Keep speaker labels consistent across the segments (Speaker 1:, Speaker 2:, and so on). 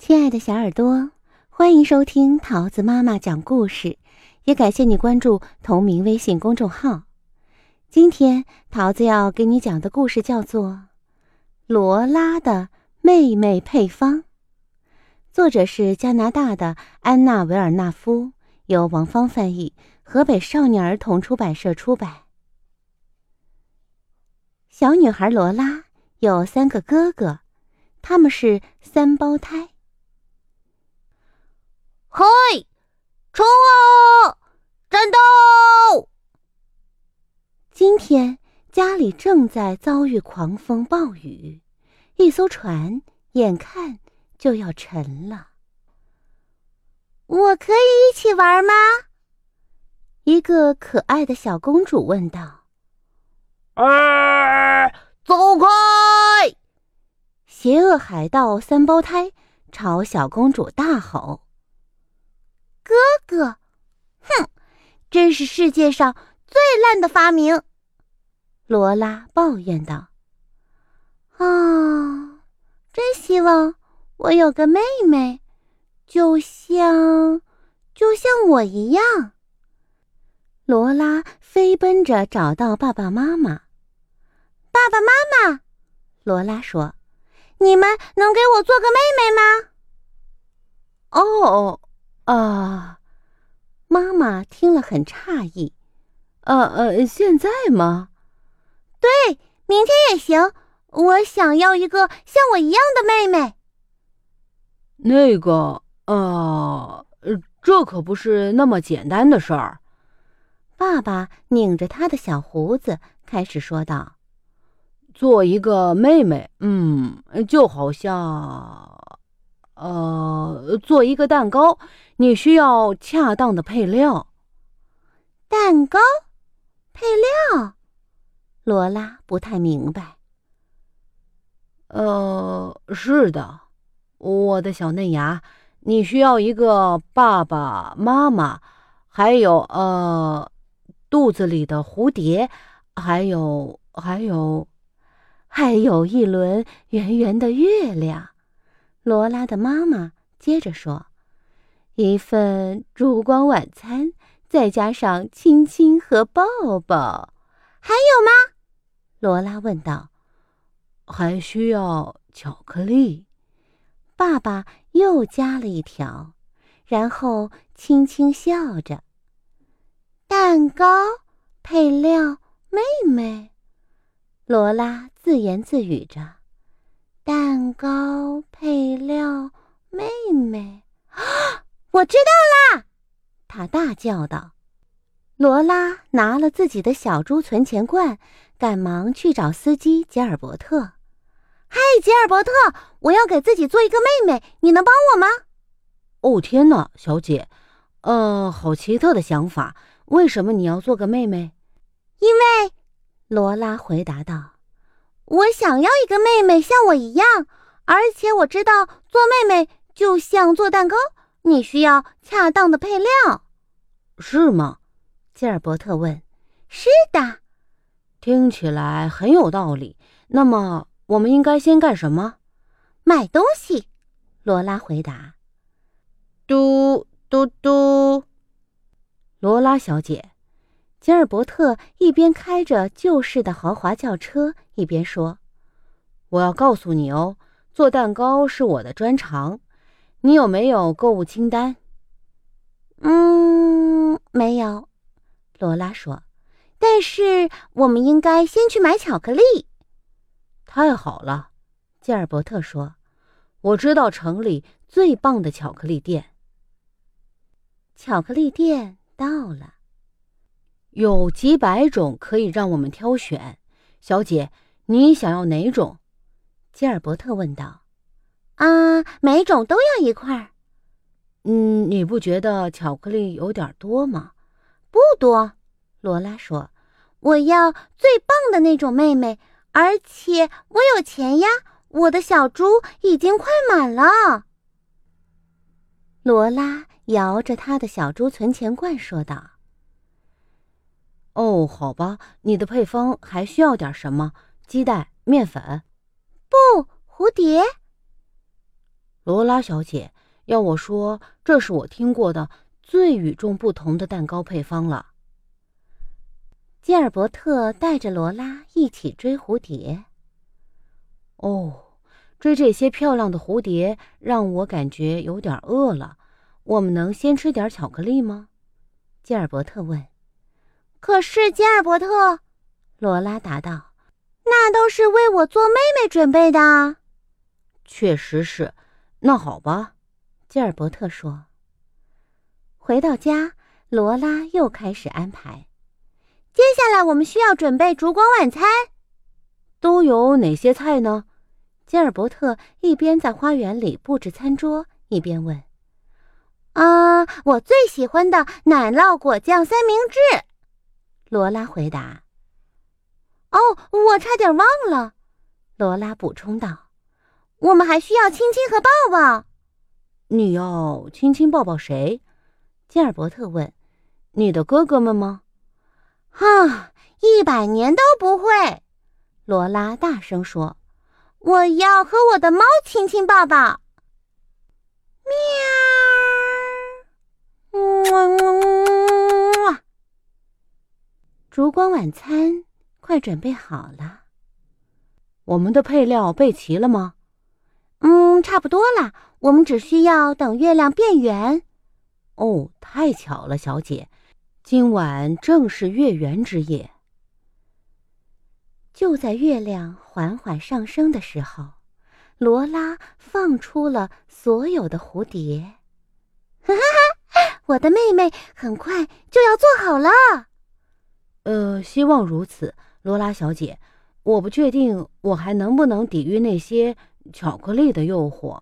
Speaker 1: 亲爱的小耳朵，欢迎收听桃子妈妈讲故事，也感谢你关注同名微信公众号。今天桃子要给你讲的故事叫做《罗拉的妹妹配方》，作者是加拿大的安娜维尔纳夫，由王芳翻译，河北少年儿童出版社出版。小女孩罗拉有三个哥哥，他们是三胞胎。
Speaker 2: 嗨，冲啊！战斗！
Speaker 1: 今天家里正在遭遇狂风暴雨，一艘船眼看就要沉了。
Speaker 2: 我可以一起玩吗？
Speaker 1: 一个可爱的小公主问道。
Speaker 2: 啊！走开！
Speaker 1: 邪恶海盗三胞胎朝小公主大吼。
Speaker 2: 哥哥，哼，真是世界上最烂的发明！
Speaker 1: 罗拉抱怨道。
Speaker 2: 啊，真希望我有个妹妹，就像，就像我一样。
Speaker 1: 罗拉飞奔着找到爸爸妈妈。
Speaker 2: 爸爸妈妈，
Speaker 1: 罗拉说：“
Speaker 2: 你们能给我做个妹妹吗？”
Speaker 1: 哦。啊！妈妈听了很诧异。呃呃，现在吗？
Speaker 2: 对，明天也行。我想要一个像我一样的妹妹。
Speaker 3: 那个，呃，这可不是那么简单的事儿。
Speaker 1: 爸爸拧着他的小胡子，开始说道：“
Speaker 3: 做一个妹妹，嗯，就好像……”呃，做一个蛋糕，你需要恰当的配料。
Speaker 2: 蛋糕配料，
Speaker 1: 罗拉不太明白。
Speaker 3: 呃，是的，我的小嫩芽，你需要一个爸爸妈妈，还有呃，肚子里的蝴蝶，还有还有，
Speaker 1: 还有一轮圆圆的月亮。罗拉的妈妈接着说：“一份烛光晚餐，再加上亲亲和抱抱，
Speaker 2: 还有吗？”
Speaker 1: 罗拉问道。
Speaker 3: “还需要巧克力。”
Speaker 1: 爸爸又加了一条，然后轻轻笑着：“
Speaker 2: 蛋糕配料，妹妹。”
Speaker 1: 罗拉自言自语着。
Speaker 2: 蛋糕配料，妹妹啊，我知道啦！
Speaker 1: 他大叫道。罗拉拿了自己的小猪存钱罐，赶忙去找司机吉尔伯特。
Speaker 2: 嗨，吉尔伯特，我要给自己做一个妹妹，你能帮我吗？
Speaker 3: 哦，天哪，小姐，呃，好奇特的想法。为什么你要做个妹妹？
Speaker 2: 因为，
Speaker 1: 罗拉回答道。
Speaker 2: 我想要一个妹妹像我一样，而且我知道做妹妹就像做蛋糕，你需要恰当的配料，
Speaker 3: 是吗？
Speaker 1: 吉尔伯特问。
Speaker 2: 是的，
Speaker 3: 听起来很有道理。那么我们应该先干什么？
Speaker 2: 买东西。
Speaker 1: 罗拉回答。
Speaker 3: 嘟嘟嘟，
Speaker 1: 罗拉小姐。吉尔伯特一边开着旧式的豪华轿车，一边说：“
Speaker 3: 我要告诉你哦，做蛋糕是我的专长。你有没有购物清单？”“
Speaker 2: 嗯，没有。”罗拉说。“但是我们应该先去买巧克力。”“
Speaker 3: 太好了。”吉尔伯特说，“我知道城里最棒的巧克力店。”
Speaker 1: 巧克力店到了。
Speaker 3: 有几百种可以让我们挑选，小姐，你想要哪种？
Speaker 1: 吉尔伯特问道。
Speaker 2: 啊，每种都要一块儿。
Speaker 3: 嗯，你不觉得巧克力有点多吗？
Speaker 2: 不多，罗拉说。我要最棒的那种妹妹，而且我有钱呀，我的小猪已经快满了。
Speaker 1: 罗拉摇着他的小猪存钱罐说道。
Speaker 3: 哦，好吧，你的配方还需要点什么？鸡蛋、面粉？
Speaker 2: 不，蝴蝶。
Speaker 3: 罗拉小姐，要我说，这是我听过的最与众不同的蛋糕配方了。
Speaker 1: 吉尔伯特带着罗拉一起追蝴蝶。
Speaker 3: 哦，追这些漂亮的蝴蝶让我感觉有点饿了。我们能先吃点巧克力吗？
Speaker 1: 吉尔伯特问。
Speaker 2: 可是，吉尔伯特，
Speaker 1: 罗拉答道：“
Speaker 2: 那都是为我做妹妹准备的。”
Speaker 3: 确实是。那好吧，
Speaker 1: 吉尔伯特说。回到家，罗拉又开始安排。
Speaker 2: 接下来我们需要准备烛光晚餐。
Speaker 3: 都有哪些菜呢？
Speaker 1: 吉尔伯特一边在花园里布置餐桌，一边问。
Speaker 2: 啊，我最喜欢的奶酪果酱三明治。
Speaker 1: 罗拉回答。
Speaker 2: 哦，我差点忘了，
Speaker 1: 罗拉补充道。
Speaker 2: 我们还需要亲亲和抱抱。
Speaker 3: 你要亲亲抱抱谁？
Speaker 1: 吉尔伯特问。
Speaker 3: 你的哥哥们吗？
Speaker 2: 哈，一百年都不会。
Speaker 1: 罗拉大声说：“
Speaker 2: 我要和我的猫亲亲抱抱。”
Speaker 1: 喵。烛光晚餐快准备好了。
Speaker 3: 我们的配料备齐了吗？
Speaker 2: 嗯，差不多了。我们只需要等月亮变圆。
Speaker 3: 哦，太巧了，小姐，今晚正是月圆之夜。
Speaker 1: 就在月亮缓缓上升的时候，罗拉放出了所有的蝴蝶。
Speaker 2: 哈哈哈！我的妹妹很快就要做好了。
Speaker 3: 呃，希望如此，罗拉小姐。我不确定我还能不能抵御那些。巧克力的诱惑。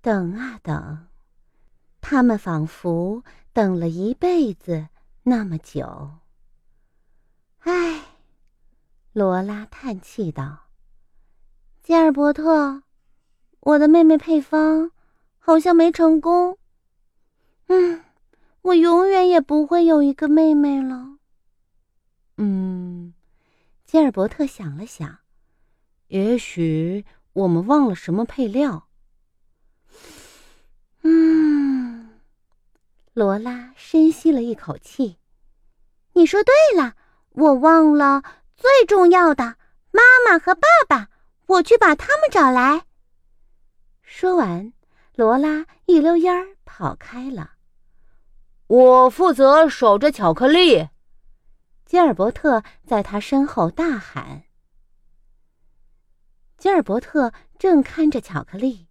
Speaker 1: 等啊等，他们仿佛等了一辈子那么久。
Speaker 2: 唉，
Speaker 1: 罗拉叹气道：“
Speaker 2: 吉尔伯特，我的妹妹配方好像没成功。嗯，我永远也不会有一个妹妹了。”
Speaker 1: 嗯，吉尔伯特想了想。
Speaker 3: 也许我们忘了什么配料。
Speaker 1: 嗯，罗拉深吸了一口气。
Speaker 2: 你说对了，我忘了最重要的妈妈和爸爸，我去把他们找来。
Speaker 1: 说完，罗拉一溜烟儿跑开了。
Speaker 3: 我负责守着巧克力。
Speaker 1: 吉尔伯特在他身后大喊。吉尔伯特正看着巧克力，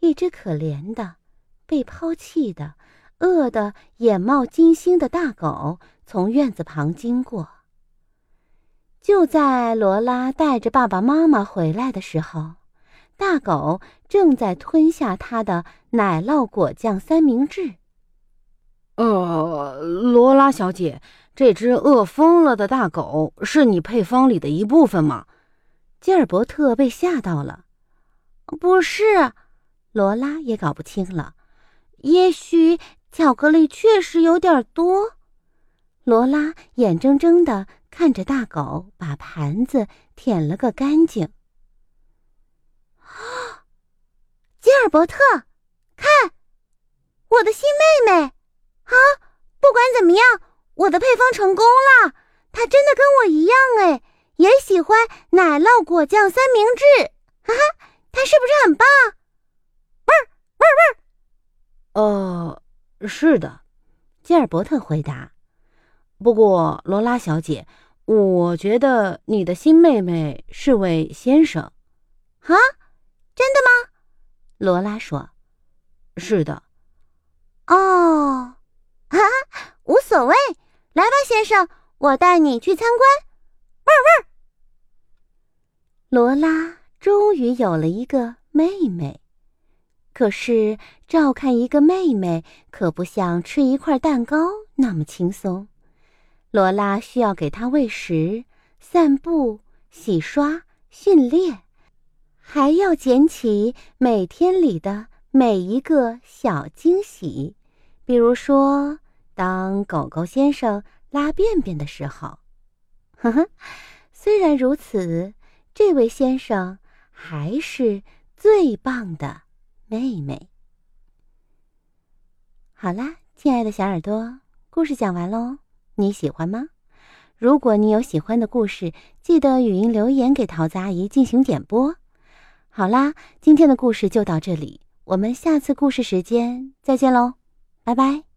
Speaker 1: 一只可怜的、被抛弃的、饿得眼冒金星的大狗从院子旁经过。就在罗拉带着爸爸妈妈回来的时候，大狗正在吞下它的奶酪果酱三明治。
Speaker 3: 呃，罗拉小姐，这只饿疯了的大狗是你配方里的一部分吗？
Speaker 1: 吉尔伯特被吓到了，
Speaker 2: 不是，
Speaker 1: 罗拉也搞不清了。
Speaker 2: 也许巧克力确实有点多。
Speaker 1: 罗拉眼睁睁的看着大狗把盘子舔了个干净。
Speaker 2: 啊，吉尔伯特，看，我的新妹妹！啊，不管怎么样，我的配方成功了，他真的跟我一样哎。也喜欢奶酪果酱三明治，哈哈，他是不是很棒？味儿味儿
Speaker 3: 味儿。呃，是的，
Speaker 1: 吉尔伯特回答。
Speaker 3: 不过，罗拉小姐，我觉得你的新妹妹是位先生。
Speaker 2: 啊，真的吗？
Speaker 1: 罗拉说。
Speaker 3: 是的。
Speaker 2: 哦，哈哈，无所谓。来吧，先生，我带你去参观。味儿味儿。
Speaker 1: 罗拉终于有了一个妹妹，可是照看一个妹妹可不像吃一块蛋糕那么轻松。罗拉需要给她喂食、散步、洗刷、训练，还要捡起每天里的每一个小惊喜，比如说，当狗狗先生拉便便的时候。呵呵，虽然如此。这位先生还是最棒的妹妹。好啦，亲爱的小耳朵，故事讲完喽，你喜欢吗？如果你有喜欢的故事，记得语音留言给桃子阿姨进行点播。好啦，今天的故事就到这里，我们下次故事时间再见喽，拜拜。